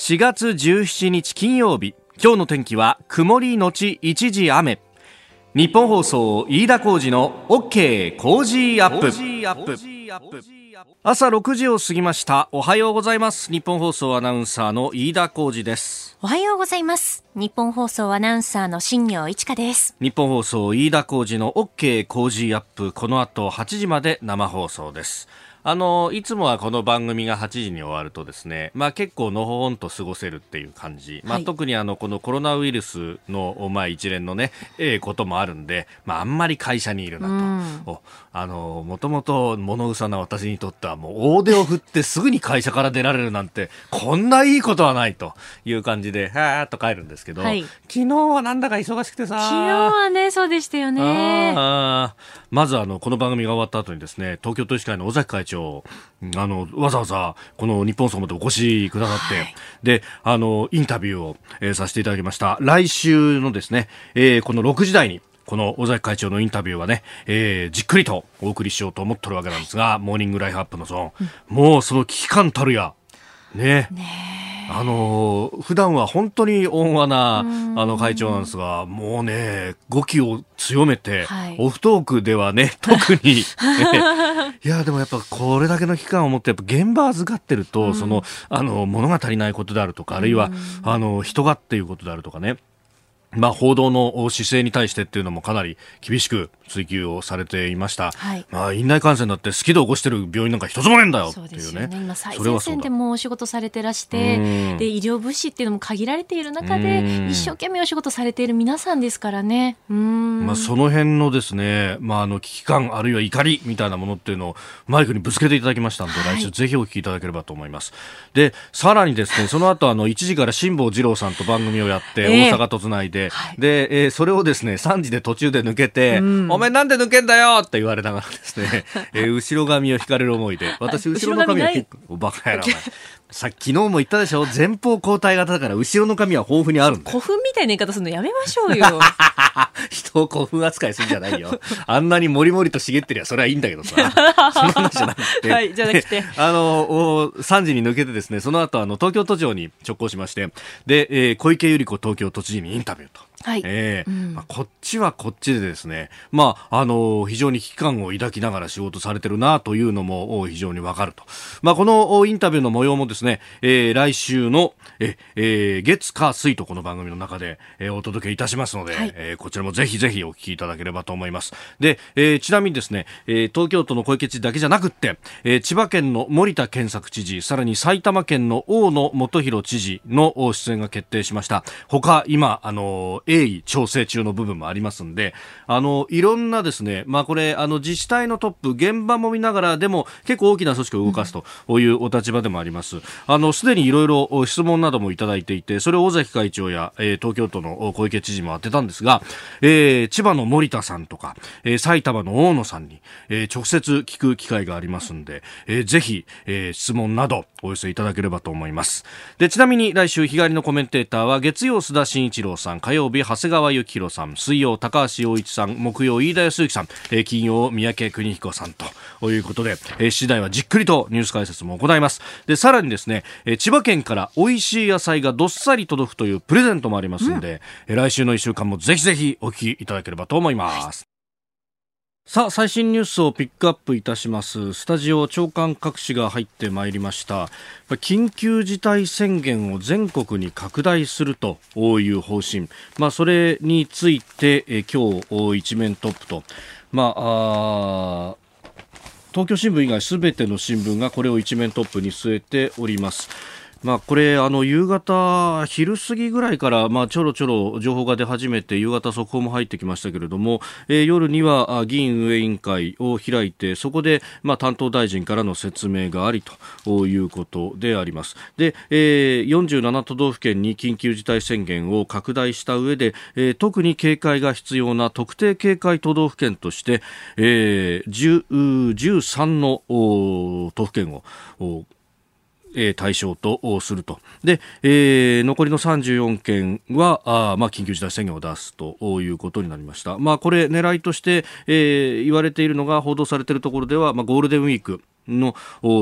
4月17日金曜日。今日の天気は曇りのち一時雨。日本放送飯田浩二の OK 工事アップ。朝6時を過ぎました。おはようございます。日本放送アナウンサーの飯田浩二です。おはようございます。日本放送アナウンサーの新業一華です。日本放送飯田浩二の OK 工事アップ。この後8時まで生放送ですあのいつもはこの番組が8時に終わるとですね、まあ、結構のほほんと過ごせるっていう感じ、まあ、特にあのこのコロナウイルスの、まあ、一連のね、ええこともあるんで、まあ、あんまり会社にいるなと、うん、あのもともと物臭な私にとってはもう大手を振ってすぐに会社から出られるなんてこんないいことはないという感じではーっと帰るんですけど、はい、昨日はなんだか忙しくてさ昨日はねそうでしたよね。まずあのこの番組が終わった後にですね東京都医師会の尾崎会長あのわざわざこの日本総務でお越しくださって、はい、であのインタビューを、えー、させていただきました。来週のですね、えー、この6時台にこの尾崎会長のインタビューはね、えー、じっくりとお送りしようと思ってるわけなんですが、モーニングライフアップのゾーン、うん、もうその危機感たるや、ね。ねあの普段は本当に温和なあの会長なんですが、もうね、語気を強めて、はい、オフトークではね、特に、いや、でもやっぱこれだけの期間を持って、やっぱ現場預かってると、その、あの、物が足りないことであるとか、あるいは、あの、人がっていうことであるとかね、まあ、報道の姿勢に対してっていうのもかなり厳しく追及をされていました、はい、まあ、院内感染だって好きで起こしてる病院なんか一つもねえんだよっていうね。そうですよね。今最前線でもお仕事されてらしてで医療物資っていうのも限られている中で一生懸命お仕事されている皆さんですからね。まあ、その辺のですね、まあ、あの危機感あるいは怒りみたいなものっていうのをマイクにぶつけていただきましたので、はい、来週ぜひお聞きいただければと思います。でさらにですねその後あの1時から辛坊治郎さんと番組をやって大阪とつないで、で、はい、で、えー、それをですね、3時で途中で抜けて、うん、お前なんで抜けんだよって言われながらですね、えー、後ろ髪を引かれる思いで、私後ろの髪を引く、バカやな、お前。さ昨日も言ったでしょ？前方交代型だから後ろの髪は豊富にあるんだ古墳みたいな言い方するのやめましょうよ。人を古墳扱いするんじゃないよ。あんなにもりもりと茂ってりゃそれはいいんだけどさ。その話じゃなくて。はいじゃなくて。あの3時に抜けてですねその後あの東京都庁に直行しまして。で、えー、小池百合子東京都知事にインタビューとはい、えー、うん、まあ、こっちはこっちでですね、まあ、あのー、非常に危機感を抱きながら仕事されてるなというのも非常にわかると。まあ、このインタビューの模様もですね、えー、来週の、え、えー、月火水とこの番組の中で、えー、お届けいたしますので、はい、えー、こちらもぜひぜひお聞きいただければと思います。で、えー、ちなみにですね、えー、東京都の小池知事だけじゃなくって、えー、千葉県の森田健作知事、さらに埼玉県の大野元弘知事の出演が決定しました。他、今、あの、鋭意調整中の部分もありますんで、あの、いろんなですね、まあこれ、あの、自治体のトップ、現場も見ながら、でも結構大きな組織を動かすというお立場でもあります。あの、すでにいろいろ質問などもいただいていて、それを尾崎会長や、えー、東京都の小池知事も当てたんですが、えー、千葉の森田さんとか、えー、埼玉の大野さんに、えー、直接聞く機会がありますんで、えー、ぜひ、えー、質問などお寄せいただければと思います。で、ちなみに来週日帰りのコメンテーターは月曜須田慎一郎さん、火曜日長谷川幸宏さん、水曜高橋洋一さん、木曜飯田康之さん、えー、金曜三宅邦彦さんということで、えー、次第はじっくりとニュース解説も行います。で、さらにですね、えー、千葉県から美味しい野菜がどっさり届くというプレゼントもありますんで、うん、来週の1週間もぜひぜひお聞きいただければと思います。さあ最新ニュースをピックアップいたします。スタジオ長官各紙が入ってまいりました。緊急事態宣言を全国に拡大するという方針。まあそれについてえ今日一面トップと。まあ東京新聞以外すべての新聞がこれを一面トップに据えております。まあ、これあの夕方、昼過ぎぐらいから、まあ、ちょろちょろ情報が出始めて夕方、速報も入ってきましたけれども、え、夜には議員運営委員会を開いてそこで、まあ、担当大臣からの説明がありということであります。で、えー、47都道府県に緊急事態宣言を拡大した上で、えー、特に警戒が必要な特定警戒都道府県として、えー、13の都府県をえ、対象とすると。で、えー、残りの34件は、あまあ、緊急事態宣言を出すということになりました。まあ、これ、狙いとして、えー、言われているのが、報道されているところでは、まあ、ゴールデンウィーク、の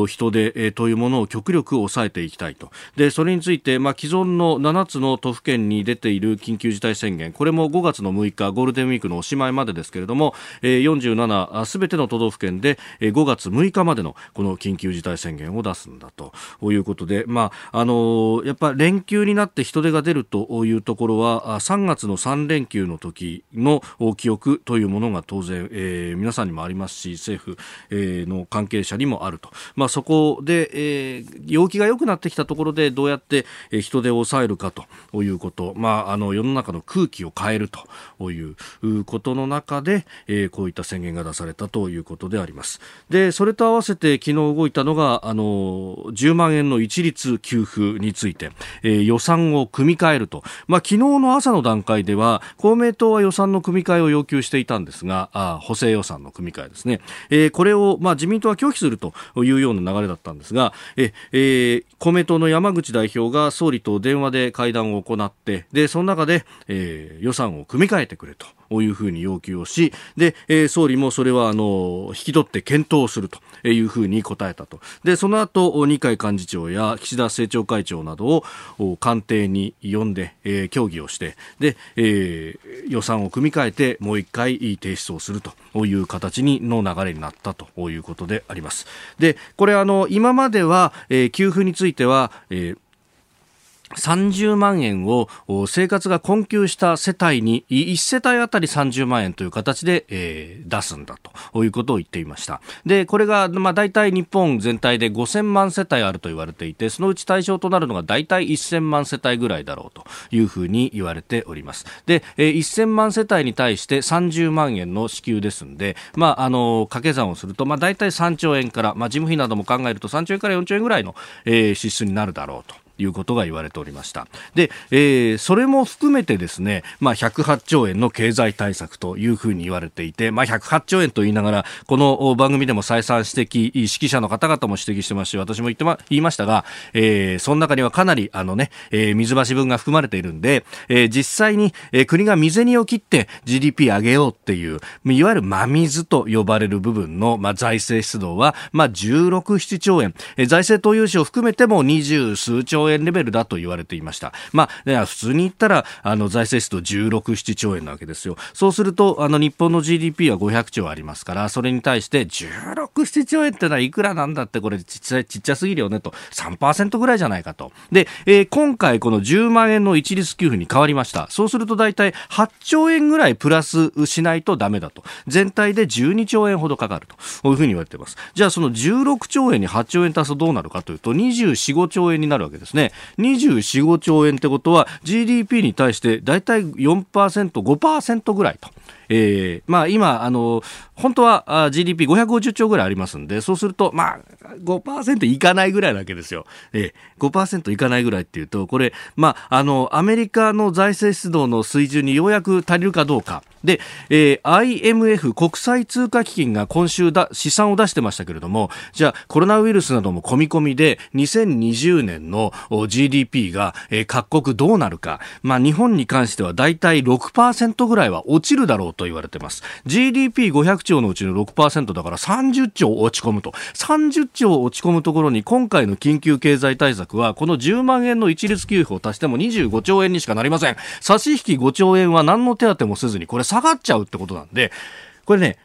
人手というものを極力抑えていきたいと。で、それについて、まあ、既存の7つの都府県に出ている緊急事態宣言、これも5月の6日、ゴールデンウィークのおしまいまでですけれども、47すべての都道府県で5月6日までのこの緊急事態宣言を出すんだということで、まあ、あのやっぱ連休になって人手が出るというところは、3月の3連休の時の記憶というものが当然、えー、皆さんにもありますし、政府、えー、の関係者にもあると。まあ、そこで、えー、陽気が良くなってきたところでどうやって人手を抑えるかということ、まあ、あの世の中の空気を変えるということの中で、えー、こういった宣言が出されたということであります。で、それと合わせて昨日動いたのが、あの、10万円の一律給付について、えー、予算を組み替えると。まあ、昨日の朝の段階では、公明党は予算の組み替えを要求していたんですが、あ補正予算の組み替えですね。えー、これを、まあ、自民党は拒否するというような流れだったんですが、ええー、公明党の山口代表が総理と電話で会談を行って、で、その中で、えー、予算を組み替えてくれと。ういうふうに要求をし、で、えー、総理もそれはあの引き取って検討するというふうに答えたと。で、その後、二階幹事長や岸田政調会長などを官邸に呼んで、えー、協議をして、で、えー、予算を組み替えてもう一回提出をするという形にの流れになったということであります。で、これあの、今までは、えー、給付については、えー30万円を生活が困窮した世帯に1世帯あたり30万円という形で、出すんだということを言っていました。でこれが、まあ、大体日本全体で5000万世帯あると言われていてそのうち対象となるのが大体1000万世帯ぐらいだろうというふうに言われております。で、えー、1000万世帯に対して30万円の支給ですんで、まあ、あの掛け算をすると、まあ、大体3兆円から、まあ、事務費なども考えると3兆円から4兆円ぐらいの、支出になるだろうと。いうことが言われておりました。で、えー、それも含めてですね、まあ、108兆円の経済対策というふうに言われていて、まあ、108兆円と言いながら、この番組でも再三指摘、指揮者の方々も指摘してますし、私も言ってま、言いましたが、えー、その中にはかなり、あのね、えー、水橋分が含まれているんで、えー、実際に、えー、国が未銭を切って GDP 上げようっていう、いわゆる真水と呼ばれる部分の、まあ、財政出動は、まあ、16、7兆円、えー、財政投融資を含めても20数兆円円レベルだと言われていました。まあ、普通に言ったら、あの、財政出動16、7兆円なわけですよ。そうすると、あの、日本の GDP は500兆ありますから、それに対して16、7兆円ってのはいくらなんだって、これちっちゃ、ちっちゃすぎるよねと、3%ぐらいじゃないかと。で、えー、今回この10万円の一律給付に変わりました。そうすると大体8兆円ぐらいプラスしないとダメだと。全体で12兆円ほどかかると。こういうふうに言われています。じゃあその16兆円に8兆円足すとどうなるかというと、24、5兆円になるわけですね。24、5兆円ってことは GDP に対して大体4%、5%ぐらいと。えー、まあ今、あの、本当は GDP550 兆ぐらいありますんで、そうすると、まあ5%いかないぐらいなわけですよ。えー、5%いかないぐらいっていうと、これ、まあ、あの、アメリカの財政出動の水準にようやく足りるかどうか。で、えー、IMF 国際通貨基金が今週だ試算を出してましたけれども、じゃあコロナウイルスなども込み込みで2020年の GDP が、えー、各国どうなるか、まあ日本に関してはだいたい6%ぐらいは落ちるだろうと言われてます。GDP500 兆のうちの6%だから30兆落ち込むと。30兆落ち込むところに今回の緊急経済対策はこの10万円の一律給付を足しても25兆円にしかなりません。差し引き5兆円は何の手当もせずにこれ下がっちゃうってことなんで、これね、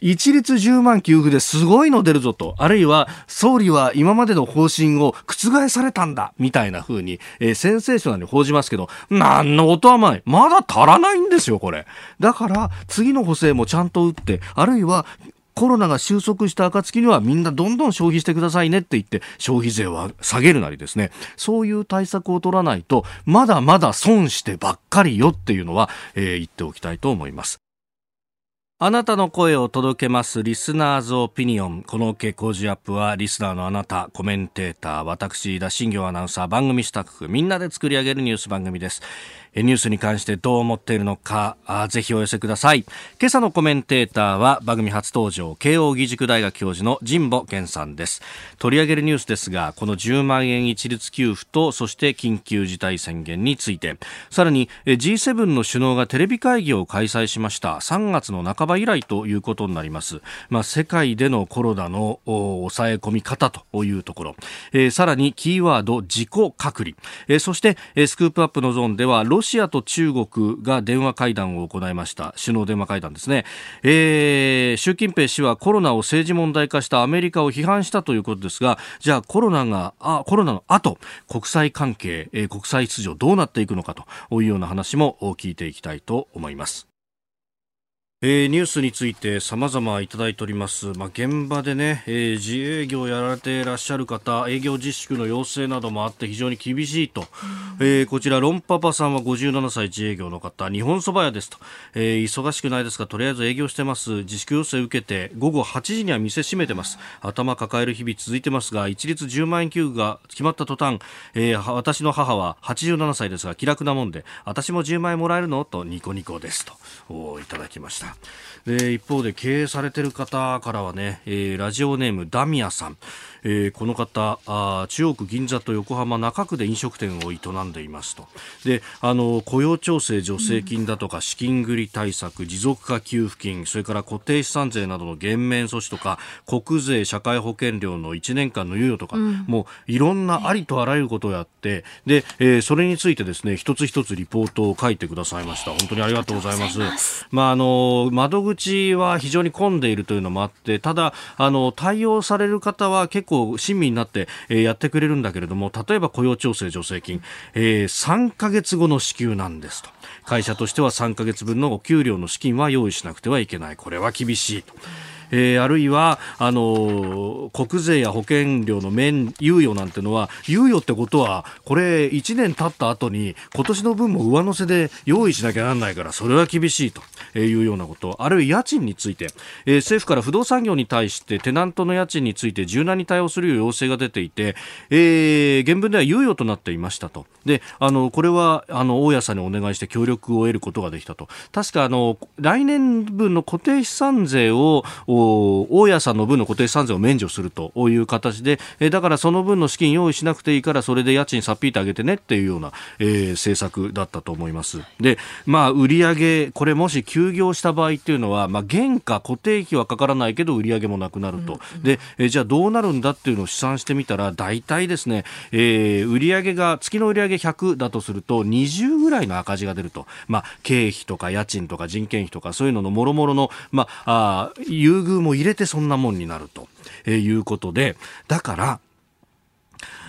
一律10万給付ですごいの出るぞと、あるいは総理は今までの方針を覆されたんだ、みたいな風に、えー、センセーショナルに報じますけど、なんの音はない。まだ足らないんですよ、これ。だから、次の補正もちゃんと打って、あるいは、コロナが収束した暁にはみんなどんどん消費してくださいねって言って消費税は下げるなりですねそういう対策を取らないとまだまだ損してばっかりよっていうのは、えー、言っておきたいと思いますあなたの声を届けますリスナーズオピニオン。この OK 工事アップはリスナーのあなた、コメンテーター、私、田新行アナウンサー、番組スタッフ、みんなで作り上げるニュース番組です。ニュースに関してどう思っているのかぜひお寄せください。今朝のコメンテーターは番組初登場慶應義塾大学教授の神保健さんです。取り上げるニュースですがこの10万円一律給付とそして緊急事態宣言について。さらに G7 の首脳がテレビ会議を開催しました。3月の半ば以来ということになります、まあ、世界でのコロナの抑え込み方というところ、えー、さらにキーワード自己隔離、えー、そして、スクープアップのゾーンではロシシアと中国が電話会談を行いました。首脳電話会談ですね、えー、習近平氏はコロナを政治問題化したアメリカを批判したということですがじゃあコロナがあコロナの後国際関係、えー、国際秩序どうなっていくのかというような話も聞いていきたいと思います。えー、ニュースについて様々いただいております。まあ、現場でね、えー、自営業をやられていらっしゃる方、営業自粛の要請などもあって非常に厳しいと。えー、こちら、ロンパパさんは57歳自営業の方、日本そば屋ですと。え忙しくないですが、とりあえず営業してます。自粛要請を受けて、午後8時には店閉めてます。頭抱える日々続いてますが、一律10万円給付が決まった途端、え私の母は87歳ですが、気楽なもんで、私も10万円もらえるの？とニコニコですと、いただきました。したで一方で経営されている方からはね、えー、ラジオネームダミアさん、えー、この方あ中央区銀座と横浜中区で飲食店を営んでいますと。であの雇用調整助成金だとか資金繰り対策持続化給付金それから固定資産税などの減免措置とか国税社会保険料の1年間の猶予とか、うん、もういろんなありとあらゆることをやってで、えー、それについてですね一つ一つリポートを書いてくださいました。本当にありがとうございます。まああの窓口は非常に混んでいるというのもあってただあの対応される方は結構構親身になって、えー、やってくれるんだけれども例えば雇用調整助成金、えー、3か月後の支給なんですと会社としては3か月分のお給料の資金は用意しなくてはいけないこれは厳しいと。えー、あるいはあの国税や保険料の免猶予なんてのは猶予ってことはこれ1年経った後に今年の分も上乗せで用意しなきゃなんないからそれは厳しいというようなこと。あるいは家賃について、えー、政府から不動産業に対してテナントの家賃について柔軟に対応するよう要請が出ていて、えー、原文では猶予となっていましたと。であのこれはあの大家さんにお願いして協力を得ることができたと。確かあの来年分の固定資産税を大家さんの分の固定資産税を免除するという形で、えだからその分の資金用意しなくていいからそれで家賃さっぴいてあげてねっていうような、えー、政策だったと思います。で、まあ、売上これもし休業した場合っていうのは、まあ、原価固定費はかからないけど売上もなくなると。うんうん、で、えじゃあどうなるんだっていうのを試算してみたら、大体ですね、えー、売上が、月の売上100だとすると、20ぐらいの赤字が出ると。まあ、経費とか家賃とか人件費とかそういうののもろもろの、まあ、あ優遇も入れてそんなもんになると、えいうことで、だから、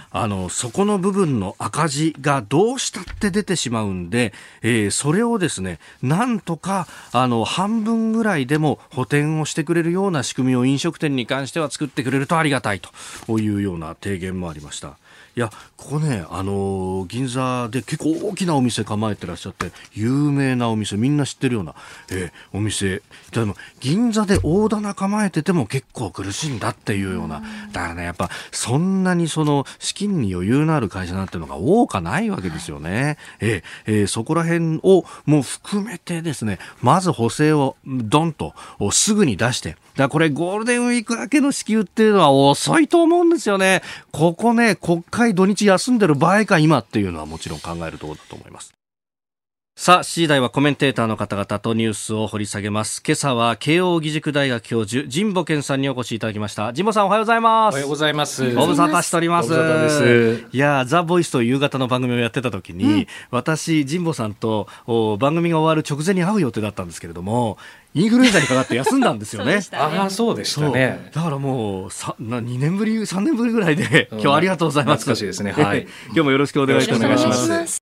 あの、そこの部分の赤字がどうしたって出てしまうんで、えー、それをですね、なんとか、あの、半分ぐらいでも補填をしてくれるような仕組みを飲食店に関しては作ってくれるとありがたいというような提言もありました。いやここね、あのー、銀座で結構大きなお店構えてらっしゃって有名なお店みんな知ってるような、えー、お店。でも銀座で大棚構えてても結構苦しいんだっていうような。だからねやっぱそんなにその資金に余裕のある会社なんてのが多かないわけですよね、えー、えー、そこら辺をもう含めてですねまず補正をドンとすぐに出してだこれゴールデンウィーク明けの支給っていうのは遅いと思うんですよね。ここね、国会土日休んでる場合か今っていうのはもちろん考えるところだと思います。さあ、7時台はコメンテーターの方々とニュースを掘り下げます。今朝は慶応義塾大学教授、神保健さんにお越しいただきました。神保さんおはようございます。おはようございます。ご無沙汰しております。いや、ザ・ボイスと夕方の番組をやってた時に、うん、私、神保さんと番組が終わる直前に会う予定だったんですけれども、インフルエンザにかかって休んだんですよね。ねああ、そうでしたね。だからもう、さな2年ぶり、3年ぶりぐらいで、今日ありがとうございます。懐かしいですね。はい。今日もよろしくお願いします。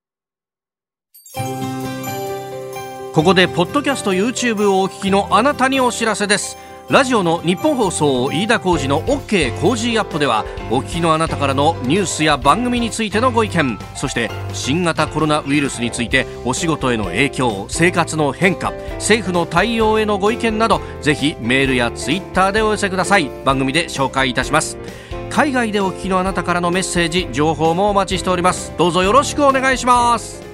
ここでポッドキャスト YouTube をお聞きのあなたにお知らせです。ラジオの日本放送飯田浩司の OK コージーアップではお聞きのあなたからのニュースや番組についてのご意見そして新型コロナウイルスについてお仕事への影響生活の変化政府の対応へのご意見などぜひメールやツイッターでお寄せください。番組で紹介いたします。海外でお聞きのあなたからのメッセージ情報もお待ちしております。どうぞよろしくお願いします。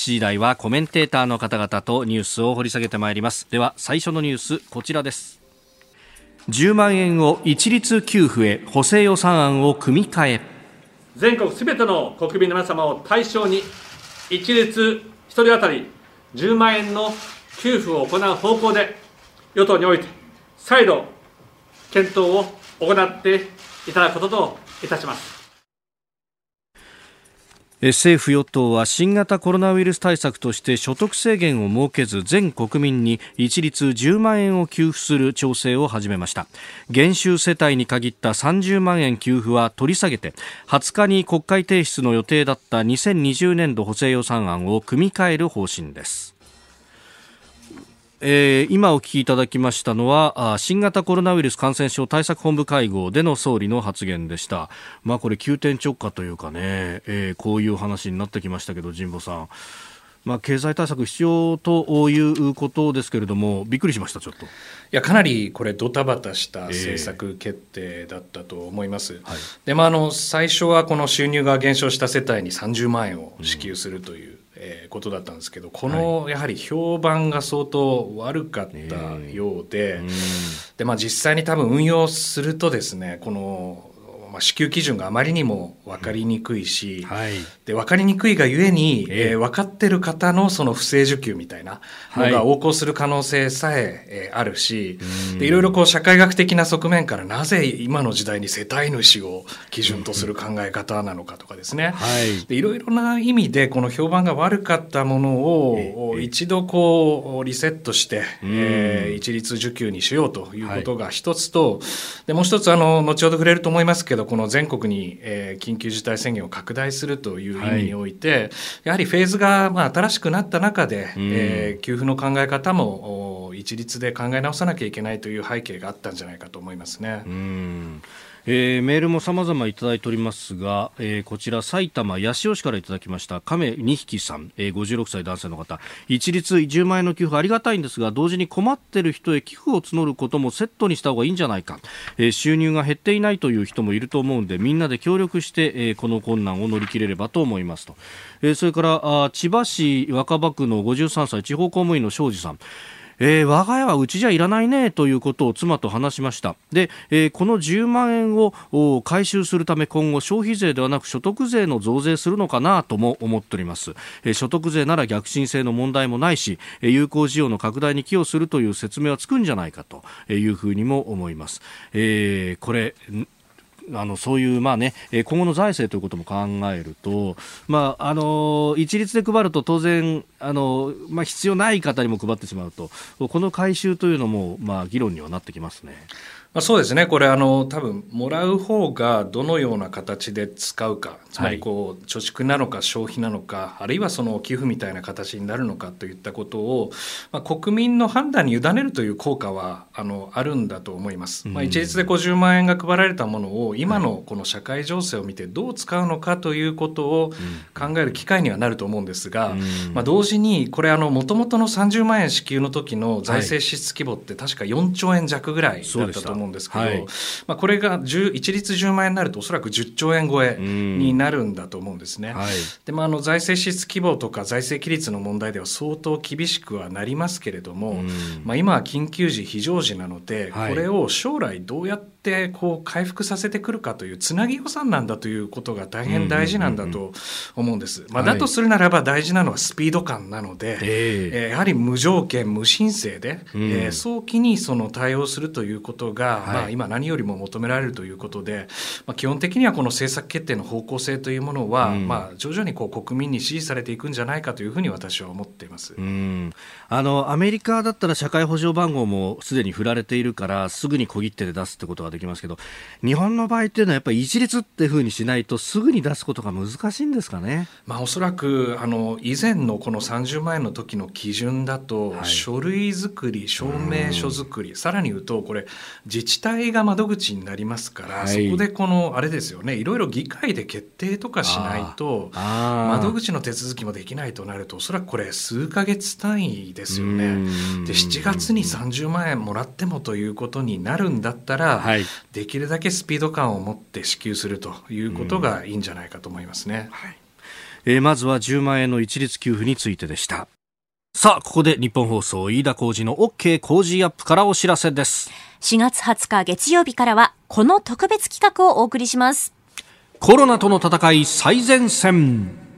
7時台はコメンテーターの方々とニュースを掘り下げてまいります。では最初のニュースこちらです。10万円を一律給付へ補正予算案を組み替え。全国すべての国民の皆様を対象に一律1人当たり10万円の給付を行う方向で与党において再度検討を行っていただくことといたします。政府与党は新型コロナウイルス対策として所得制限を設けず全国民に一律10万円を給付する調整を始めました。減収世帯に限った30万円給付は取り下げて20日に国会提出の予定だった2020年度補正予算案を組み替える方針です。えー、今お聞きいただきましたのは新型コロナウイルス感染症対策本部会合での総理の発言でした。まあこれ急転直下というかね、えー、こういう話になってきましたけど、神保さん。まあ、経済対策必要ということですけれども、びっくりしました、ちょっと。いや、かなりこれ、ドタバタした政策決定だったと思います。えーはい、で、まあ、あの、最初はこの収入が減少した世帯に30万円を支給するという、うんえー、ことだったんですけどこのやはり評判が相当悪かったようではい、でまあ、実際に多分運用するとですねこのまあ、支給基準があまりにも分かりにくいし、はい、で分かりにくいがゆえに、えー、分かってる方のその不正受給みたいなのが横行する可能性さええー、あるし、でいろいろこう社会学的な側面からなぜ今の時代に世帯主を基準とする考え方なのかとかですね、はい、でいろいろな意味でこの評判が悪かったものを一度こうリセットして、えー、一律受給にしようということが一つと、はい、でもう一つあの後ほど触れると思いますけどどこの全国に、えー、緊急事態宣言を拡大するという意味において、はい、やはりフェーズが、まあ、新しくなった中で、うん、えー、給付の考え方も一律で考え直さなきゃいけないという背景があったんじゃないかと思いますね。うんえー、メールも様々いただいておりますが、えー、こちら埼玉八潮市からいただきました亀2匹さん、えー、56歳男性の方。一律10万円の給付ありがたいんですが同時に困っている人へ寄付を募ることもセットにした方がいいんじゃないか、えー、収入が減っていないという人もいると思うんでみんなで協力して、えー、この困難を乗り切れればと思いますと、えー、それからあ千葉市若葉区の53歳地方公務員の庄司さん。えー、我が家はうちじゃいらないねということを妻と話しました。で、えー、この10万円を回収するため今後消費税ではなく所得税の増税するのかなとも思っております、えー、所得税なら逆進性の問題もないし有効需要の拡大に寄与するという説明はつくんじゃないかというふうにも思います、え、これあのそういうまあね今後の財政ということも考えると、まあ、あの一律で配ると当然あの、まあ、必要ない方にも配ってしまうとこの回収というのも、まあ、議論にはなってきますね。まあ、そうですね、これあの、多分もらう方がどのような形で使うか、つまりこう、貯蓄なのか消費なのか、あるいはその寄付みたいな形になるのかといったことを、まあ、国民の判断に委ねるという効果はあのあるんだと思います。まあ、一律で50万円が配られたものを、今のこの社会情勢を見てどう使うのかということを考える機会にはなると思うんですが、まあ、同時に、これ、もともとの30万円支給の時の財政支出規模って確か4兆円弱ぐらいだったと思思うんですけど、はい、まあ、これが一律10万円になるとおそらく10兆円超えになるんだと思うんですね。はい、でまあ、あの財政支出規模とか財政規律の問題では相当厳しくはなりますけれども、まあ、今は緊急時非常時なので、これを将来どうやってってこう回復させてくるかというつなぎ予算なんだということが大変大事なんだと思うんです。まあ、だとするならば大事なのはスピード感なので、えー、やはり無条件無申請で、うん、えー、早期にその対応するということが、はい、まあ、今何よりも求められるということで、まあ、基本的にはこの政策決定の方向性というものは、うん、まあ、徐々にこう国民に支持されていくんじゃないかというふうに私は思っています。うん。あのアメリカだったら社会保障番号もすでに振られているからすぐに小切手で出すってことができますけど日本の場合っていうのはやっぱり一律っていうふうにしないとすぐに出すことが難しいんですかね、まあ、おそらくあの以前のこの30万円の時の基準だと、はい、書類作り証明書作りさらに言うとこれ自治体が窓口になりますから、はい、そこでこのあれですよねいろいろ議会で決定とかしないと窓口の手続きもできないとなるとおそらくこれ数か月単位でですよね。で7月に30万円もらってもということになるんだったら、はい、できるだけスピード感を持って支給するということがいいんじゃないかと思いますね。はい。えー、まずは10万円の一律給付についてでした。さあここで日本放送飯田浩司の OK 工事アップからお知らせです。4月20日月曜日からはこの特別企画をお送りします。コロナとの戦い最前線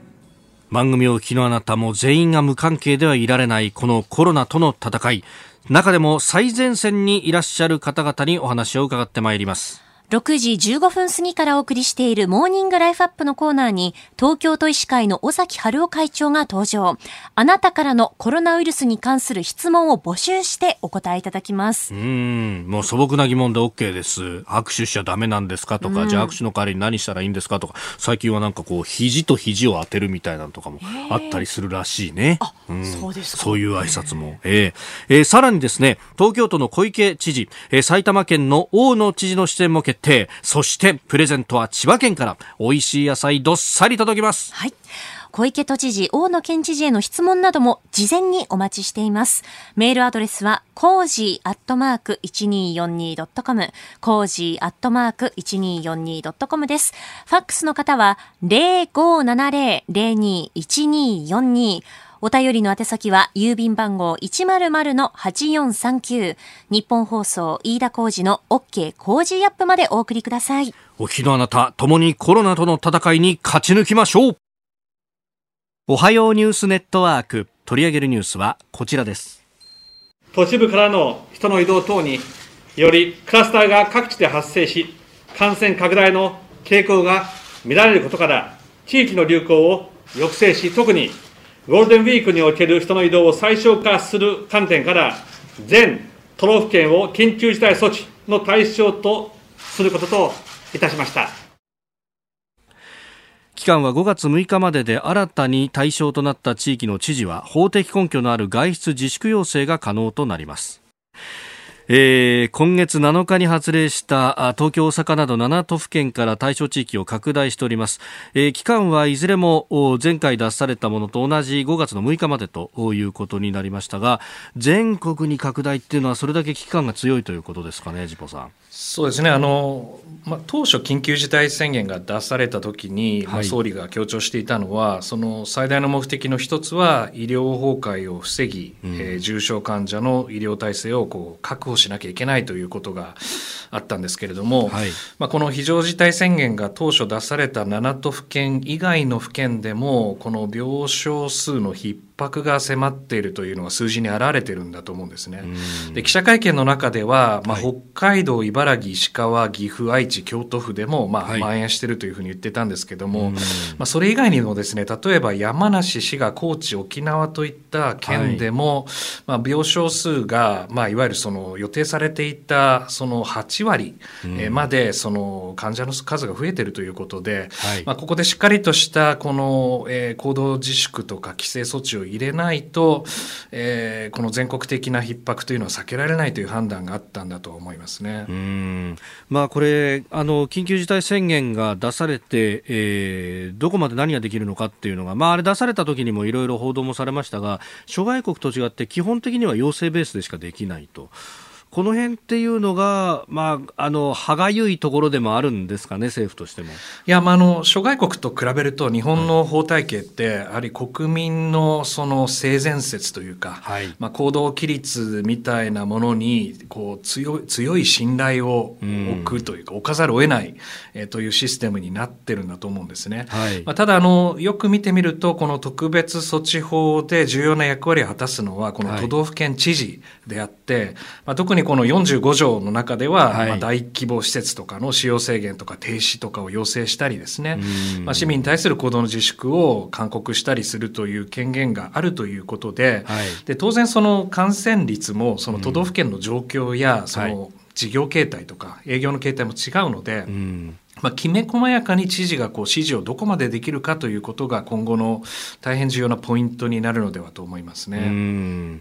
番組をお聞きのあなたも全員が無関係ではいられないこのコロナとの戦い。中でも最前線にいらっしゃる方々にお話を伺ってまいります。6時15分過ぎからお送りしているモーニングライフアップのコーナーに東京都医師会の尾崎春夫会長が登場。あなたからのコロナウイルスに関する質問を募集してお答えいただきます。うん、もう素朴な疑問で OK です。握手しちゃダメなんですかとか、じゃあ握手の代わりに何したらいいんですかとか、最近はなんかこう、肘と肘を当てるみたいなのとかもあったりするらしいね。うん、そうですそういう挨拶も。えー、えー、さらにですね、東京都の小池知事、えー、埼玉県の大野知事の出演も決定。そしてプレゼントは千葉県から美味しい野菜どっさり届きます。はい。小池都知事、大野県知事への質問なども事前にお待ちしています。メールアドレスは、 cozy アットマーク 1242.com、cozy アットマーク 1242.com です。ファックスの方は、0570-021242お便りの宛先は郵便番号100-8439日本放送飯田浩二の OK 工事アップまでお送りください。お聞きのあなた、共にコロナとの戦いに勝ち抜きましょうおはようニュースネットワーク取り上げるニュースはこちらです。都市部からの人の移動等によりクラスターが各地で発生し、感染拡大の傾向が見られることから、地域の流行を抑制し、特にゴールデンウィークにおける人の移動を最小化する観点から、全都道府県を緊急事態措置の対象とすることといたしました。期間は5月6日までで新たに対象となった地域の知事は法的根拠のある外出自粛要請が可能となります。えー、今月7日に発令した東京、大阪など7都府県から対象地域を拡大しております、えー、期間はいずれも前回出されたものと同じ5月の6日までということになりましたが全国に拡大っていうのはそれだけ危機感が強いということですかね、ジポさん。そうですね。あの、まあ、当初、緊急事態宣言が出されたときに、まあ、総理が強調していたのは、その最大の目的の一つは、医療崩壊を防ぎ、うん、えー、重症患者の医療体制をこう確保しなきゃいけないということがあったんですけれども、はい、まあ、この非常事態宣言が当初出された7都府県以外の府県でも、この病床数の逼迫が迫っているというのが数字に表れてるんだと思うんですね。で記者会見の中では、まあ、北海道、茨城、石川、岐阜、愛知、京都府でも、まあ、はい、蔓延しているというふうに言ってたんですけども、まあ、それ以外にもですね、例えば山梨、滋賀、高知、沖縄といった県でも、はい、まあ、病床数が、まあ、いわゆるその予定されていたその8割までその患者の数が増えているということで、はい、まあ、ここでしっかりとしたこの、えー、行動自粛とか規制措置を入れないと、えー、この全国的な逼迫というのは避けられないという判断があったんだと思いますね。うんまあ、これあの、緊急事態宣言が出されて、えー、どこまで何ができるのかっていうのが、まあ、あれ出された時にもいろいろ報道もされましたが、諸外国と違って基本的には要請ベースでしかできないと。この辺っていうのが、まあ、あの歯がゆいところでもあるんですかね、政府としても。いや、まあ、あの諸外国と比べると、日本の法体系って、やはり国民のその性善説というか、はい、まあ、行動規律みたいなものにこう強い強い信頼を置くというか、置かざるを得ない、えー、というシステムになってるんだと思うんですね。はい、まあ、ただあの、よく見てみると、この特別措置法で重要な役割を果たすのは、この都道府県知事であって、はい、まあ、特にこの45条の中では、はい、まあ、大規模施設とかの使用制限とか停止とかを要請したりですね、まあ、市民に対する行動の自粛を勧告したりするという権限があるということではい、で当然その感染率もその都道府県の状況やその事業形態とか営業の形態も違うので、まあ、きめ細やかに知事がこう指示をどこまでできるかということが今後の大変重要なポイントになるのではと思いますね。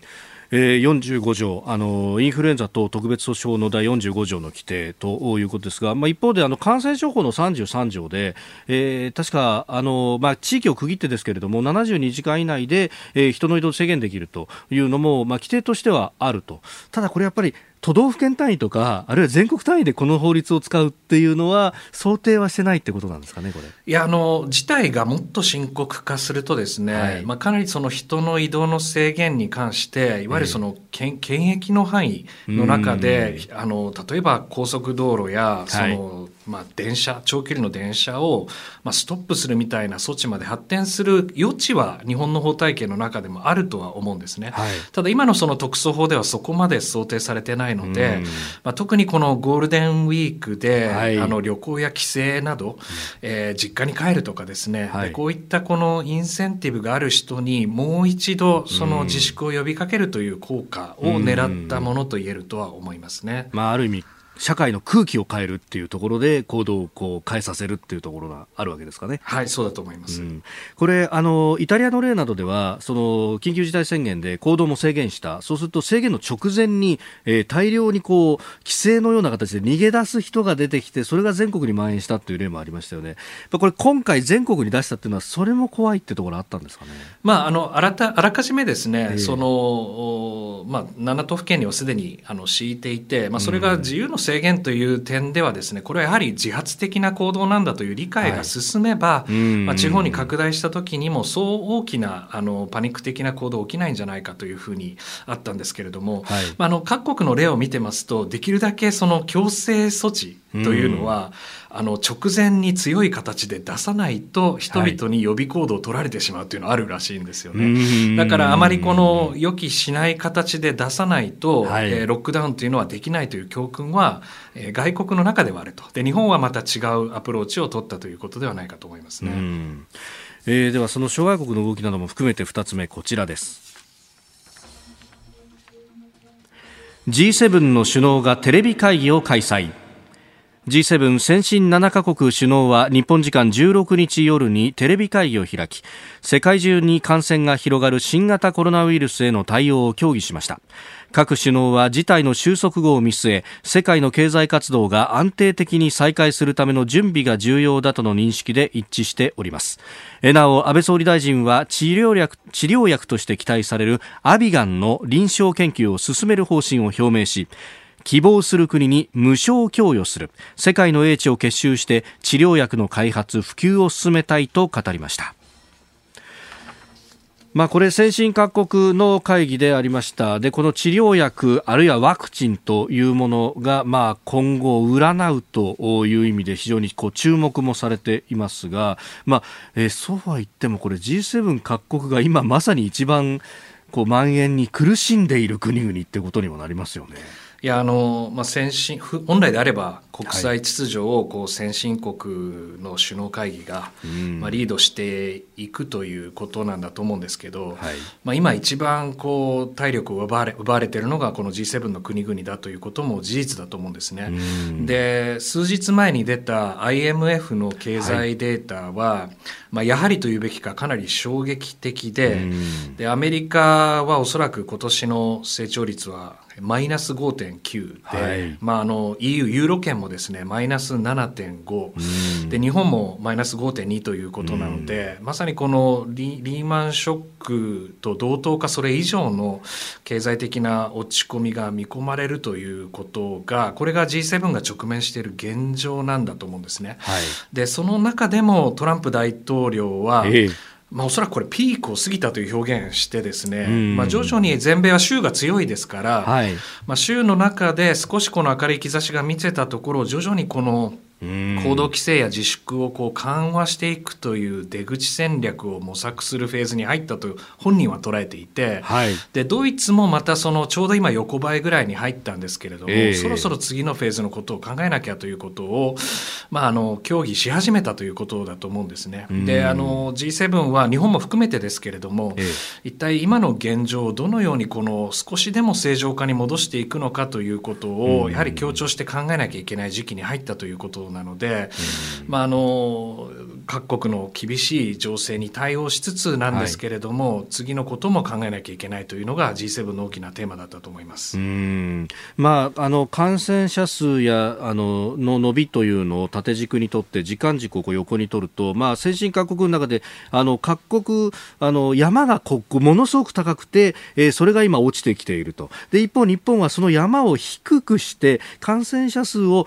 えー、45条あのインフルエンザ等特別措置法の第45条の規定ということですが、まあ、一方であの感染症法の33条で、えー、確かあの、まあ、地域を区切ってですけれども72時間以内で、えー、人の移動制限できるというのも、まあ、規定としてはあると。ただこれやっぱり都道府県単位とかあるいは全国単位でこの法律を使うっていうのは想定はしてないってことなんですかねこれ。いやあの事態がもっと深刻化するとですね、はい、まあ、かなりその人の移動の制限に関していわゆるその、えー、検疫の範囲の中であの例えば高速道路やその、はいまあ、電車長距離の電車を、まあ、ストップするみたいな措置まで発展する余地は日本の法体系の中でもあるとは思うんですね、はい、ただ今のその特措法ではそこまで想定されてないので、まあ、特にこのゴールデンウィークで、はい、あの旅行や帰省など、えー、実家に帰るとかですね、はい、こういったこのインセンティブがある人にもう一度その自粛を呼びかけるという効果を狙ったものと言えるとは思いますね。まあ、ある意味社会の空気を変えるっていうところで行動をこう変えさせるっていうところがあるわけですかね。はい、そうだと思います。うん、これあのイタリアの例などではその緊急事態宣言で行動も制限した。そうすると制限の直前に、えー、大量にこう規制のような形で逃げ出す人が出てきてそれが全国に蔓延したっていう例もありましたよね。これ今回全国に出したっていうのはそれも怖いってところあったんですかね？まああのあらたあらかじめですね、えー、そのまあ7都府県にはすでにあの敷いていて、まあそれが自由の制限という点ではですねこれはやはり自発的な行動なんだという理解が進めば、はい、まあ、地方に拡大した時にもそう大きなあのパニック的な行動起きないんじゃないかというふうにあったんですけれども、はい、まあ、あの各国の例を見てますとできるだけその強制措置というのは、あの直前に強い形で出さないと人々に予備行動を取られてしまうというのはあるらしいんですよね。だからあまりこの予期しない形で出さないと、はい、えー、ロックダウンというのはできないという教訓は、えー、外国の中ではあるとで日本はまた違うアプローチを取ったということではないかと思いますね。えー、ではその諸外国の動きなども含めて2つ目こちらです。G7 の首脳がテレビ会議を開催 G7 先進7カ国首脳は日本時間16日夜にテレビ会議を開き世界中に感染が広がる新型コロナウイルスへの対応を協議しました各首脳は事態の収束後を見据え世界の経済活動が安定的に再開するための準備が重要だとの認識で一致しております。なお安倍総理大臣は治療薬治療薬として期待されるアビガンの臨床研究を進める方針を表明し希望する国に無償供与する。世界の英知を結集して治療薬の開発普及を進めたいと語りました。まあ、これ先進各国の会議でありましたでこの治療薬あるいはワクチンというものが、まあ、今後占うという意味で非常にこう注目もされていますが、まあえー、そうは言ってもこれ G7 各国が今まさに一番こう蔓延に苦しんでいる国々ってことにもなりますよね。いやあの、まあ、先進本来であれば国際秩序をこう先進国の首脳会議が、まあ、リードしていくということなんだと思うんですけど、はい、まあ、今一番こう体力を奪われ奪われているのがこの G7 の国々だということも事実だと思うんですね。で数日前に出た IMF の経済データは、はい、まあ、やはりというべきかかなり衝撃的ででアメリカはおそらく今年の成長率はマイナス5.9で、はい、まあ、あの EU ユーロ圏もですねマイナス7.5で日本もマイナス5.2ということなのでまさにこのリリーマンショックと同等かそれ以上の経済的な落ち込みが見込まれるということがこれが G7 が直面している現状なんだと思うんですね。はい、でその中でもトランプ大統領は、ええまあ、おそらくこれピークを過ぎたという表現してですね、まあ、徐々に全米は州が強いですから、はい、まあ、州の中で少しこの明るい兆しが見せたところ徐々にこの行動規制や自粛をこう緩和していくという出口戦略を模索するフェーズに入ったと本人は捉えていて、はい、でドイツもまたそのちょうど今横ばいぐらいに入ったんですけれども、えー、そろそろ次のフェーズのことを考えなきゃということを、まあ、あの協議し始めたということだと思うんですね。であの G7 は日本も含めてですけれども、えー、一体今の現状をどのようにこの少しでも正常化に戻していくのかということをやはり強調して考えなきゃいけない時期に入ったということなので、まあ、あの各国の厳しい情勢に対応しつつなんですけれども、はい、次のことも考えなきゃいけないというのが G7 の大きなテーマだったと思います。うん。まあ、あの感染者数やあのの伸びというのを縦軸にとって時間軸を横に取ると、まあ、先進各国の中であの各国あの山がこものすごく高くて、えー、それが今落ちてきていると。で一方、日本はその山を低くして感染者数を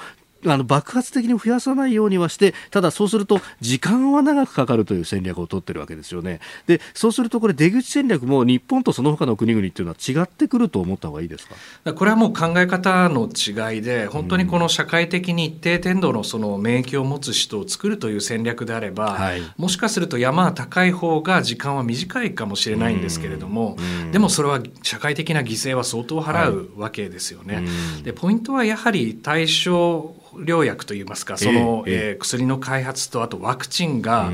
あの爆発的に増やさないようにはしてただそうすると時間は長くかかるという戦略を取ってるわけですよね。でそうするとこれ出口戦略も日本とその他の国々っていうのは違ってくると思った方がいいですか？これはもう考え方の違いで本当にこの社会的に一定程度のその免疫を持つ人を作るという戦略であれば、はい、もしかすると山は高い方が時間は短いかもしれないんですけれどもでもそれは社会的な犠牲は相当払うわけですよね。はい、でポイントはやはり対象療薬といいますかその、えー、薬の開発とあとワクチンが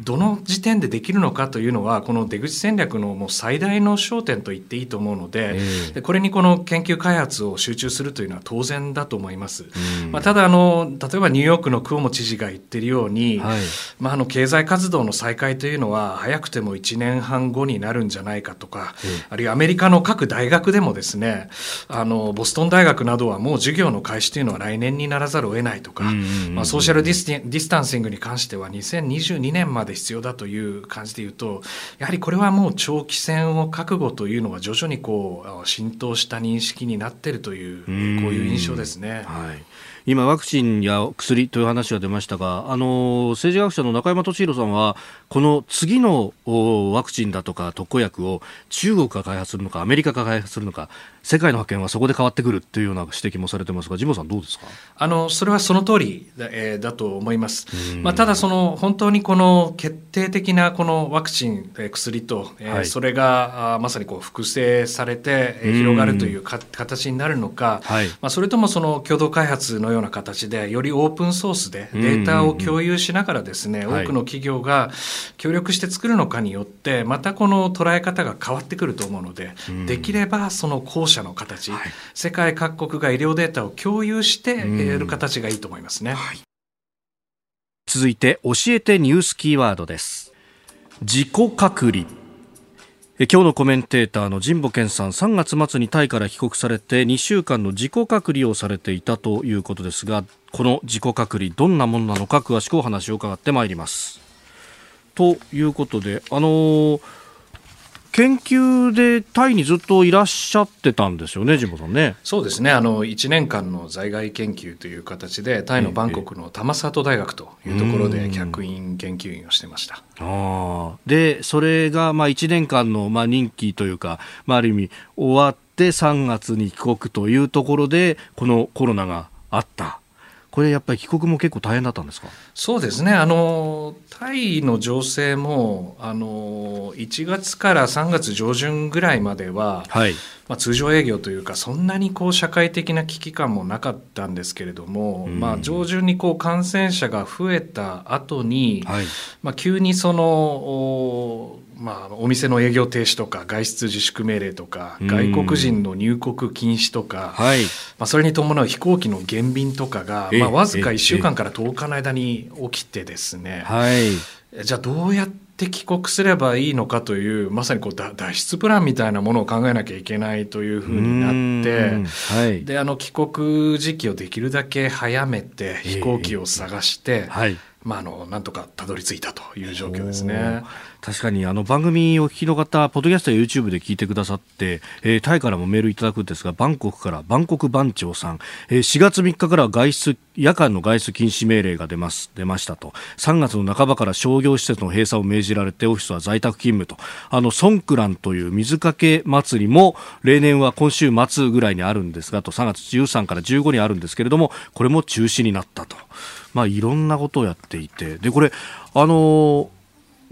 どの時点でできるのかというのはこの出口戦略のもう最大の焦点と言っていいと思うのででこれにこの研究開発を集中するというのは当然だと思います。まあ、ただあの例えばニューヨークのクオモ知事が言ってるように、はい、まあ、あの経済活動の再開というのは早くても1年半後になるんじゃないかとか、あるいはアメリカの各大学でもですねあのボストン大学などはもう授業の開始というのは来年にならざるを得ないとか、まあ、ソーシャルディスディスタンシングに関しては2022年まで必要だという感じでいうとやはりこれはもう長期戦を覚悟というのは徐々にこう浸透した認識になっているというこういう印象ですね。はい今、ワクチンや薬という話が出ましたが、あの政治学者の中山敏弘さんは、この次のワクチンだとか特効薬を中国が開発するのか、アメリカが開発するのか、世界の覇権はそこで変わってくるというような指摘もされてますが、ジモさん、どうですか？あのそれはその通りだ,、えー、だと思います。まあ、ただその、本当にこの決定的なこのワクチン、えー、薬と、えー、はい、それがあまさにこう複製されて、えー、広がるというか形になるのか、はい、まあ、それともその共同開発のような形で、よりオープンソースでデータを共有しながらですね、多くの企業が協力して作るのかによって、またこの捉え方が変わってくると思うので、できればその後者の形、はい、世界各国が医療データを共有してやる形がいいと思いますね、はい、続いて教えてニュースキーワードです。自己隔離今日のコメンテーターの神保健さん3月末にタイから帰国されて2週間の自己隔離をされていたということですがこの自己隔離どんなものなのか詳しくお話を伺ってまいります。ということであのー研究でタイにずっといらっしゃってたんですよね、神保さんね。そうですね、あの1年間の在外研究という形で、タイのバンコクのタマサート大学というところで、客員研究員をしてました。あで、それがまあ1年間のまあ任期というか、まあ、ある意味、終わって3月に帰国というところで、このコロナがあった。これやっぱり帰国も結構大変だったんですか？そうですね。あのタイの情勢もあの1月から3月上旬ぐらいまでは、はいまあ、通常営業というかそんなにこう社会的な危機感もなかったんですけれども、うん、まあ、上旬にこう感染者が増えた後に、はい。まあ、急にそのまあ、お店の営業停止とか外出自粛命令とか外国人の入国禁止とか、はい。まあ、それに伴う飛行機の減便とかが、まあ、わずか1週間から10日の間に起きてですね、はい、じゃあどうやって帰国すればいいのかというまさにこう脱出プランみたいなものを考えなきゃいけないというふうになって、はい、であの帰国時期をできるだけ早めて飛行機を探して、はい。まあ、あのなんとかたどり着いたという状況ですね。確かにあの番組を聞きの方、ポッドキャストや YouTube で聞いてくださって、えー、タイからもメールいただくんですが、バンコクからバンコク番長さん、えー、4月3日から外出、夜間の外出禁止命令が出ます、出ましたと。3月の半ばから商業施設の閉鎖を命じられて、オフィスは在宅勤務と。あの、ソンクランという水かけ祭りも、例年は今週末ぐらいにあるんですが、と3月13から15にあるんですけれども、これも中止になったと。まあ、いろんなことをやっていて、で、これ、あの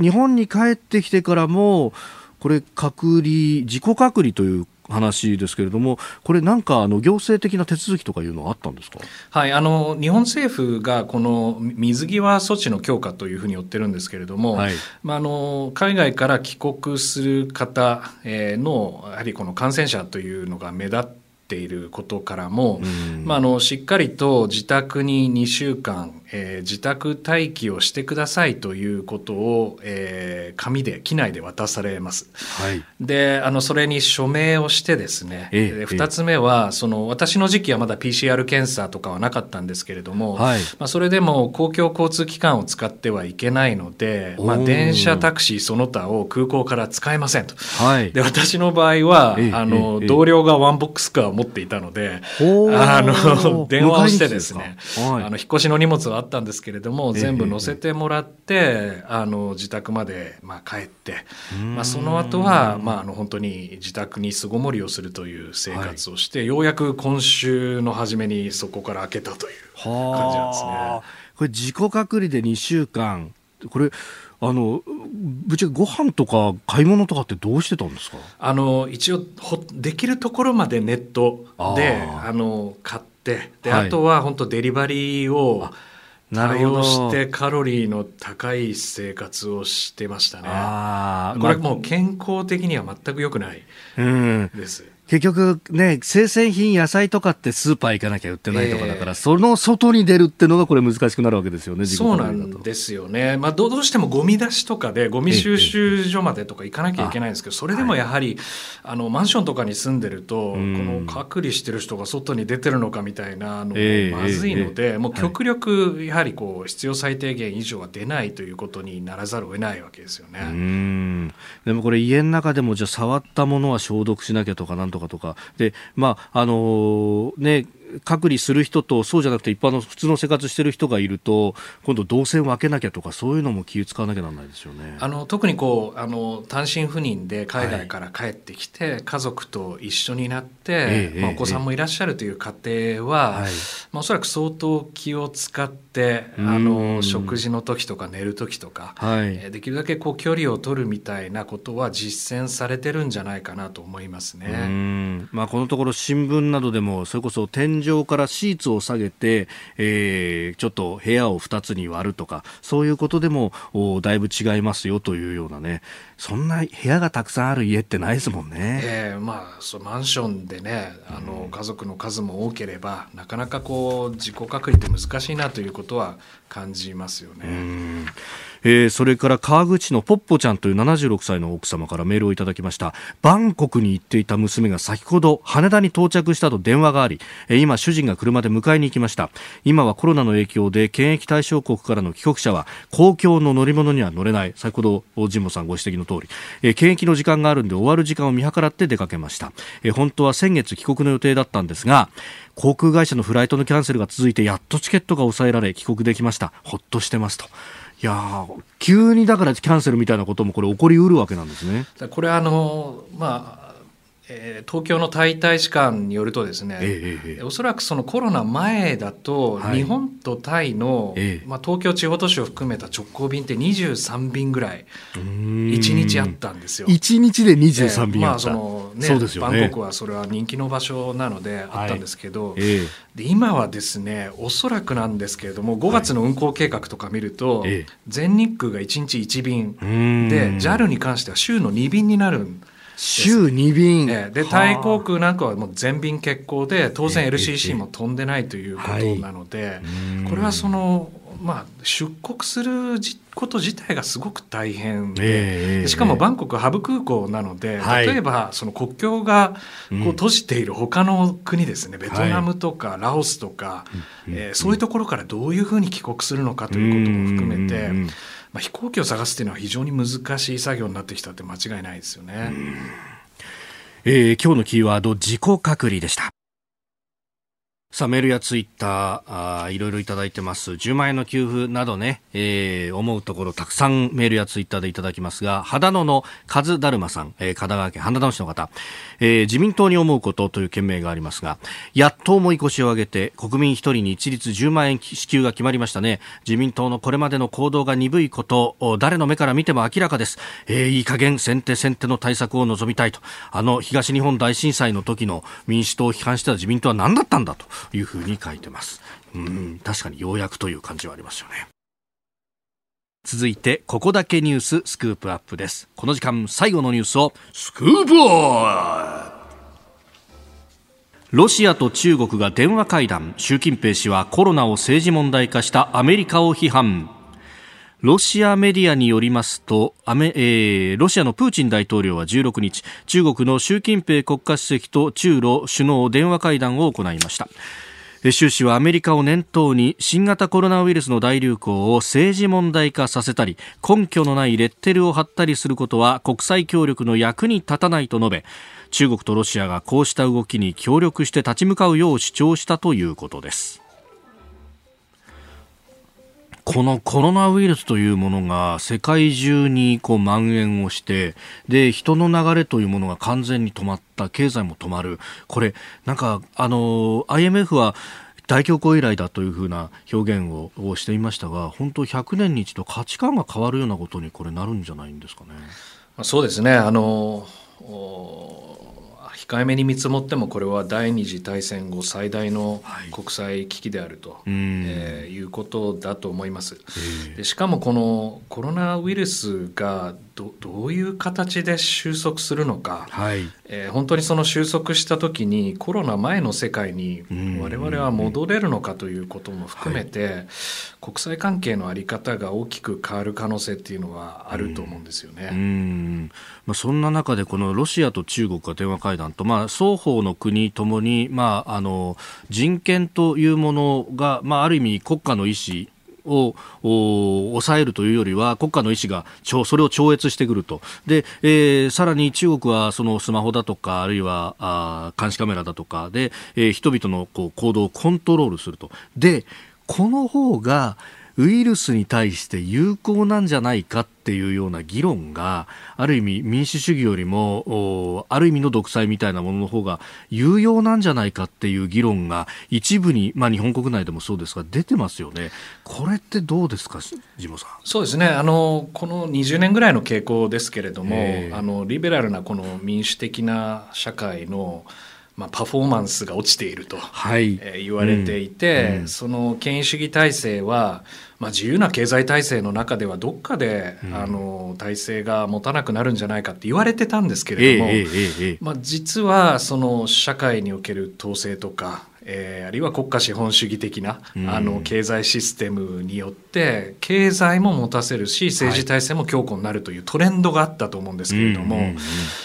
日本に帰ってきてからも、これ、隔離、自己隔離という話ですけれども、これ、なんかあの行政的な手続きとかいうのはあったんですか、はい、あの日本政府がこの水際措置の強化というふうに言ってるんですけれども、はい、まあ、あの海外から帰国する方のやはりこの感染者というのが目立ってていることからも、まあ、あのしっかりと自宅に2週間、えー、自宅待機をしてくださいということを、えー、紙で機内で渡されます。はい、であのそれに署名をしてですね、え2つ目はその私の時期はまだ PCR 検査とかはなかったんですけれども、はい、まあ、それでも公共交通機関を使ってはいけないので、まあ、電車タクシーその他を空港から使えませんと。はい、で私の場合は、あの同僚がワンボックスカーを持っていたので、あの電話をしてですね、はい、あの引っ越しの荷物はあったんですけれども、全部乗せてもらって、あの自宅までまあ帰って、まあ、その後はまああの本当に自宅に巣ごもりをするという生活をして、ようやく今週の初めにそこから開けたという感じなんですね。これ自己隔離で2週間。これあのぶっちゃけご飯とか買い物とかってどうしてたんですか？あの一応ほできるところまでネットであの買ってで、はい、あとは本当デリバリーを対応してカロリーの高い生活をしてましたね。これもう健康的には全く良くないです。うん結局ね、生鮮品、野菜とかってスーパー行かなきゃ売ってないとかだから、えー、その外に出るっていうのがこれ難しくなるわけですよね、そうなんですよね。まあどうしてもゴミ出しとかで、ゴミ収集所までとか行かなきゃいけないんですけど、それでもやはり、あの、マンションとかに住んでると、この隔離してる人が外に出てるのかみたいなのもまずいので、もう極力、やはりこう、必要最低限以上は出ないということにならざるを得ないわけですよね。でもこれ家の中でもじゃ触ったものは消毒しなきゃとかなんとかとか。で、まああのー、ね隔離する人とそうじゃなくて一般の普通の生活してる人がいると今度動線分けなきゃとかそういうのも気を使わなきゃならないですよね。あの特にこうあの単身赴任で海外から帰ってきて、はい、家族と一緒になって、ええまあ、お子さんもいらっしゃるという家庭は、はい。まあ、おそらく相当気を使ってあの食事の時とか寝る時とか、はい、できるだけこう距離を取るみたいなことは実践されてるんじゃないかなと思いますね。まあ、このところ新聞などでもそれこそ天井からシーツを下げて、えー、ちょっと部屋を2つに割るとかそういうことでもだいぶ違いますよというようなねそんな部屋がたくさんある家ってないですもんね。えー、まあそうマンションでねあの、家族の数も多ければなかなかこう自己隔離って難しいなということは感じますよね。えー、それから川口のポッポちゃんという76歳の奥様からメールをいただきました。バンコクに行っていた娘が先ほど羽田に到着したと電話があり、えー、今主人が車で迎えに行きました。今はコロナの影響で検疫対象国からの帰国者は公共の乗り物には乗れない。先ほど神保さんご指摘の通り、えー、検疫の時間があるんで終わる時間を見計らって出かけました、えー、本当は先月帰国の予定だったんですが航空会社のフライトのキャンセルが続いてやっとチケットが抑えられ帰国できました。ほっとしてますと。いや急にだからキャンセルみたいなこともこれ起こりうるわけなんですね。これあのまあえー、東京のタイ大使館によるとですね、ええおそらくそのコロナ前だと、日本とタイの、え、まあ、東京地方都市を含めた直行便って23便ぐらい1日あったんですよ。1日で23便まあそのね、ね。バンコクはそれは人気の場所なのであったんですけど、はい、で今はですねおそらくなんですけれども5月の運行計画とか見ると、はい、全日空が1日1便。で JAL に関しては週の2便になるんです。週2便、えでタイ航空なんかはもう全便欠航で当然 LCC も飛んでないということなので、これはそのまあ、出国すること自体がすごく大変で、しかもバンコクハブ空港なので、例えばその国境がこう閉じている他の国ですね、ベトナムとかラオスとか、えそういうところからどういうふうに帰国するのかということも含めて。まあ、飛行機を探すっていうのは非常に難しい作業になってきたって間違いないですよね。えー、今日のキーワード自己隔離でした。さあ、メールやツイッター、あいろいろいただいてます。10万円の給付などね、えー、思うところたくさんメールやツイッターでいただきますが、肌野のカズダルマさん、えー、神奈川県花田市の方、えー、自民党に思うことという件名がありますが、やっと重い腰を上げて、国民一人に一律10万円支給が決まりましたね。自民党のこれまでの行動が鈍いこと、誰の目から見ても明らかです。えー、いい加減先手先手の対策を望みたいと。あの、東日本大震災の時の民主党を批判してた自民党は何だったんだと。いうふうに書いてます。うん、確かにようやくという感じはありますよね。続いて、ここだけニューススクープアップです。この時間、最後のニュースを、スクープアップロシアと中国が電話会談習近平氏はコロナを政治問題化したアメリカを批判ロシアメディアによりますと、えー、ロシアのプーチン大統領は16日中国の習近平国家主席と中ロ首脳電話会談を行いました。習氏はアメリカを念頭に新型コロナウイルスの大流行を政治問題化させたり根拠のないレッテルを貼ったりすることは国際協力の役に立たないと述べ中国とロシアがこうした動きに協力して立ち向かうよう主張したということです。このコロナウイルスというものが世界中にこう蔓延をしてで人の流れというものが完全に止まった経済も止まるこれなんかあの IMF は大恐慌以来だというふうな表現をしていましたが本当100年に一度価値観が変わるようなことにこれなるんじゃないんですかね。そうですねあの控えめに見積もってもこれは第二次大戦後最大の国際危機であると、はい、えー、いうことだと思います。でしかもこのコロナウイルスがどどういう形で収束するのか、はい、えー、本当にその収束した時にコロナ前の世界に我々は戻れるのかということも含めて、はい、国際関係の在り方が大きく変わる可能性っていうのはあると思うんですよね。うん。まあ、そんな中でこのロシアと中国が電話会談と、まあ、双方の国ともに、まあ、あの人権というものが、まあ、ある意味国家の意思を抑えるというよりは国家の意思がそれを超越してくると。で、えー、さらに中国はそのスマホだとかあるいはあ監視カメラだとかで、えー、人々のこう行動をコントロールすると。でこの方がウイルスに対して有効なんじゃないかっていうような議論がある意味民主主義よりもある意味の独裁みたいなものの方が有用なんじゃないかっていう議論が一部に、まあ、日本国内でもそうですが出てますよね。これってどうですかジモさん？そうですね。あのこの20年ぐらいの傾向ですけれども、あのリベラルなこの民主的な社会のまあ、パフォーマンスが落ちていると、はい。えー、言われていて、うん。うん、その権威主義体制は、まあ、自由な経済体制の中ではどっかで、うん、あの体制が持たなくなるんじゃないかって言われてたんですけれども、えーえー、まあ、実はその社会における統制とかえー、あるいは国家資本主義的な、あの経済システムによって経済も持たせるし政治体制も強固になるというトレンドがあったと思うんですけれども、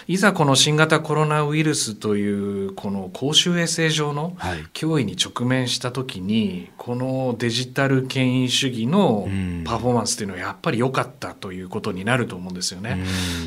い。ざこの新型コロナウイルスというこの公衆衛生上の脅威に直面した時にこのデジタル権威主義のパフォーマンスというのはやっぱり良かったということになると思うんですよね。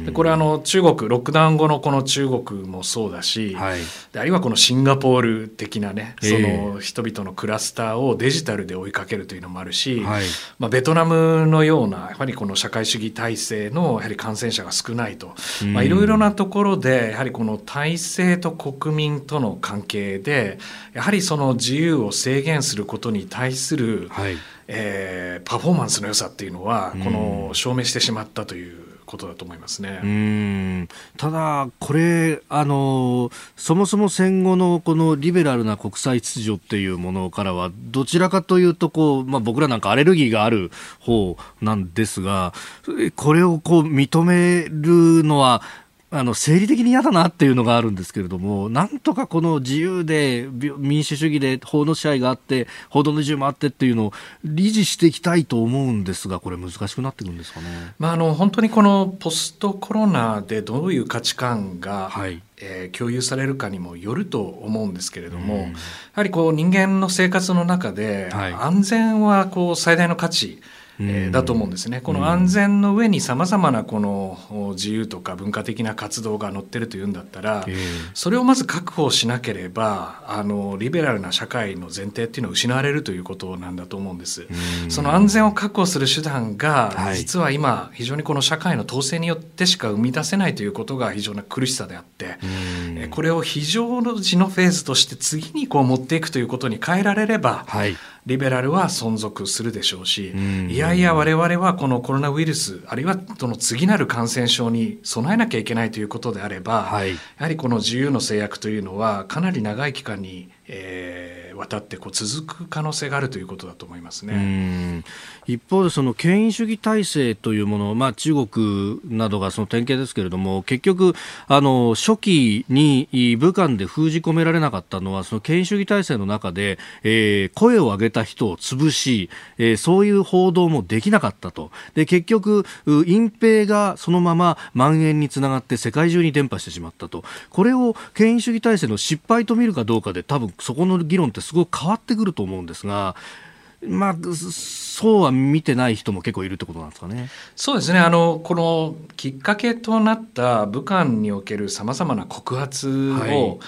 でこれあの中国ロックダウン後のこの中国もそうだし、はい、あるいはこのシンガポール的なねその人々のクラスターをデジタルで追いかけるというのもあるし、はい、まあ、ベトナムのようなやはりこの社会主義体制のやはり感染者が少ないと。いろいろなところでやはりこの体制と国民との関係でやはりその自由を制限することに対する、はい、えー、パフォーマンスの良さっていうのはこの証明してしまったということだと思いますね。ただ、これあの、そもそも戦後のこのリベラルな国際秩序っていうものからは、どちらかというとこう、まあ、僕らなんかアレルギーがある方なんですが、これをこう認めるのは、あの生理的に嫌だなっていうのがあるんですけれども、なんとかこの自由で民主主義で法の支配があって、報道の自由もあってっていうのを維持していきたいと思うんですが、これ、難しくなってくるんですかね、まあ、あの本当にこのポストコロナでどういう価値観が、はい。えー、共有されるかにもよると思うんですけれども、うん、やはりこう人間の生活の中で、安全はこう最大の価値。えー、だと思うんですね。この安全の上にさまざまなこの自由とか文化的な活動が載ってるというんだったら、それをまず確保しなければあのリベラルな社会の前提っていうのは失われるということなんだと思うんです。その安全を確保する手段が、実は今非常にこの社会の統制によってしか生み出せないということが非常な苦しさであって、これを非常時のフェーズとして次にこう持っていくということに変えられれば、はいリベラルは存続するでしょうし、いやいや我々はこのコロナウイルスあるいはその次なる感染症に備えなきゃいけないということであれば、はい、やはりこの自由の制約というのはかなり長い期間に、えーえー、渡ってこう続く可能性があるということだと思いますね。一方でその権威主義体制というもの、まあ、中国などがその典型ですけれども結局あの初期に武漢で封じ込められなかったのはその権威主義体制の中で、えー、声を上げた人を潰し、えー、そういう報道もできなかったと。で結局隠蔽がそのまま蔓延につながって世界中に伝播してしまったと。これを権威主義体制の失敗と見るかどうかで多分そこの議論ってすごく変わってくると思うんですが。まあ、そうは見てない人も結構いるってことなんですかね。そうですね。あの、このきっかけとなった武漢におけるさまざまな告発を、はい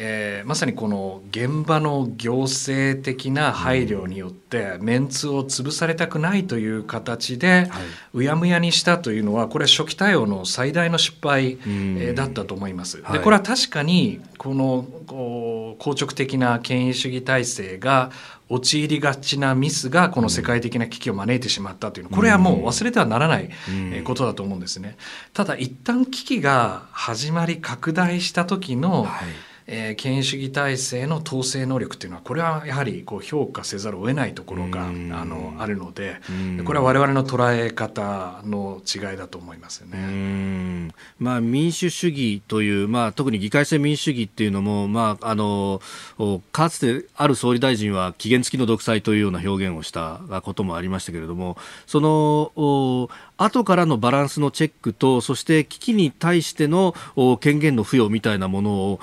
えー、まさにこの現場の行政的な配慮によってメンツを潰されたくないという形でうやむやにしたというのはこれ初期対応の最大の失敗、えー、だったと思います。でこれは確かにこのこう硬直的な権威主義体制が陥りがちなミスがこの世界的な危機を招いてしまったというの。これはもう忘れてはならないことだと思うんですね。ただ一旦危機が始まり拡大した時の、はいえー、権威主義体制の統制能力っていうのはこれはやはりこう評価せざるを得ないところがあのあるのでこれは我々の捉え方の違いだと思いますよね。まあ、民主主義という、まあ、特に議会制民主主義っていうのも、まあ、あのかつてある総理大臣は期限付きの独裁というような表現をしたこともありましたけれどもその後からのバランスのチェックとそして危機に対しての権限の付与みたいなものを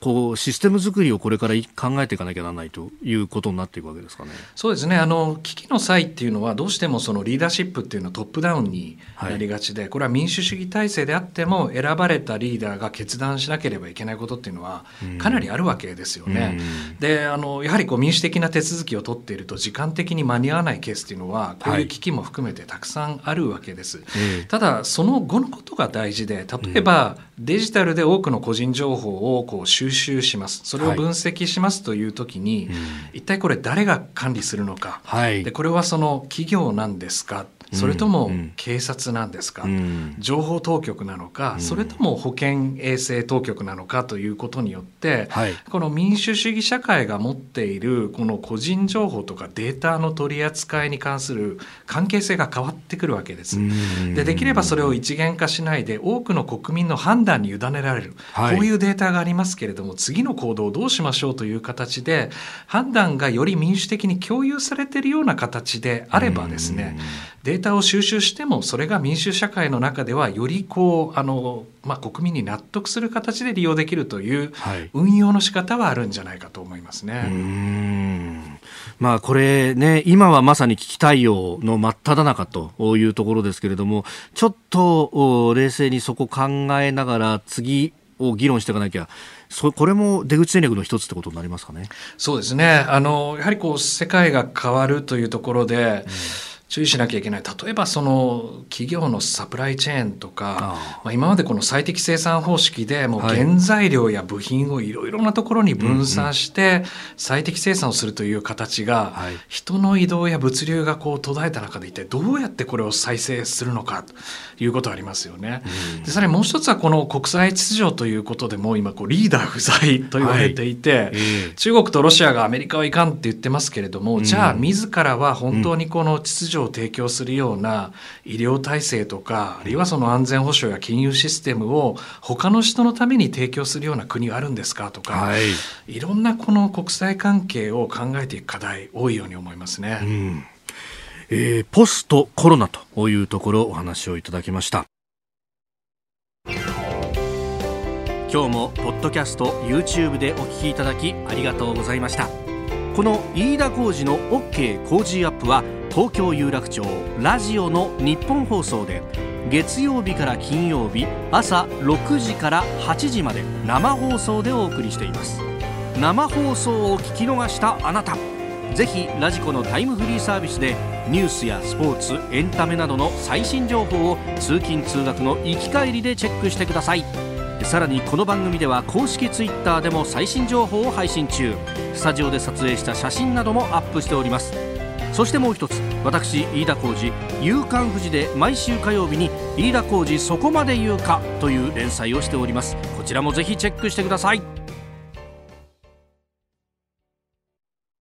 こうシステム作りをこれから考えていかなきゃならないということになっていくわけですかね。そうですね。あの危機の際っていうのはどうしてもそのリーダーシップっていうのはトップダウンになりがちで、はい、これは民主主義体制であっても選ばれたリーダーが決断しなければいけないことっていうのはかなりあるわけですよね。で、あのやはりこう民主的な手続きを取っていると時間的に間に合わないケースっていうのはこういう危機も含めてたくさんあるわけです。はい、ただその後のことが大事で、例えば、デジタルで多くの個人情報をこう収集します。それを分析しますという時に、はい一体これ誰が管理するのか、はい、でこれはその企業なんですか？それとも警察なんですか、うん、情報当局なのか、うん、それとも保健衛生当局なのかということによって、はい、この民主主義社会が持っているこの個人情報とかデータの取り扱いに関する関係性が変わってくるわけです。でできればそれを一元化しないで多くの国民の判断に委ねられる、はい、こういうデータがありますけれども次の行動をどうしましょうという形で判断がより民主的に共有されているような形であればですねデータを収集してもそれが民主社会の中ではよりこうあの、まあ、国民に納得する形で利用できるという運用の仕方はあるんじゃないかと思いますね。はいまあ、これね、今はまさに危機対応の真っ只中というところですけれども、ちょっと冷静にそこ考えながら次を議論していかなきゃ、そこれも出口戦略の一つってことになりますかね？そうですね。あの、やはりこう、世界が変わるというところで、うん注意しなきゃいけない。例えばその企業のサプライチェーンとかまあ、今までこの最適生産方式でもう原材料や部品をいろいろなところに分散して最適生産をするという形が人の移動や物流がこう途絶えた中で一体どうやってこれを再生するのかということがありますよね。でさらにもう一つはこの国際秩序ということでも今こうリーダー不在と言われていて、はい。えー、中国とロシアがアメリカはいかんって言ってますけれども、じゃあ自らは本当にこの秩序を提供するような医療体制とかあるいはその安全保障や金融システムを他の人のために提供するような国はあるんですかとか、はい、いろんなこの国際関係を考えていく課題多いように思いますね。うん。えー、ポストコロナというところお話をいただきました。今日もポッドキャスト YouTube でお聞きいただきありがとうございました。この飯田浩二の OK 工事アップは東京有楽町ラジオの日本放送で月曜日から金曜日朝6時から8時まで生放送でお送りしています。生放送を聞き逃したあなたぜひラジコのタイムフリーサービスでニュースやスポーツエンタメなどの最新情報を通勤通学の行き帰りでチェックしてください。さらにこの番組では公式 Twitter でも最新情報を配信中。スタジオで撮影した写真などもアップしております。そしてもう一つ私飯田浩司「夕刊富士」で毎週火曜日に「飯田浩司そこまで言うか」という連載をしております。こちらもぜひチェックしてください。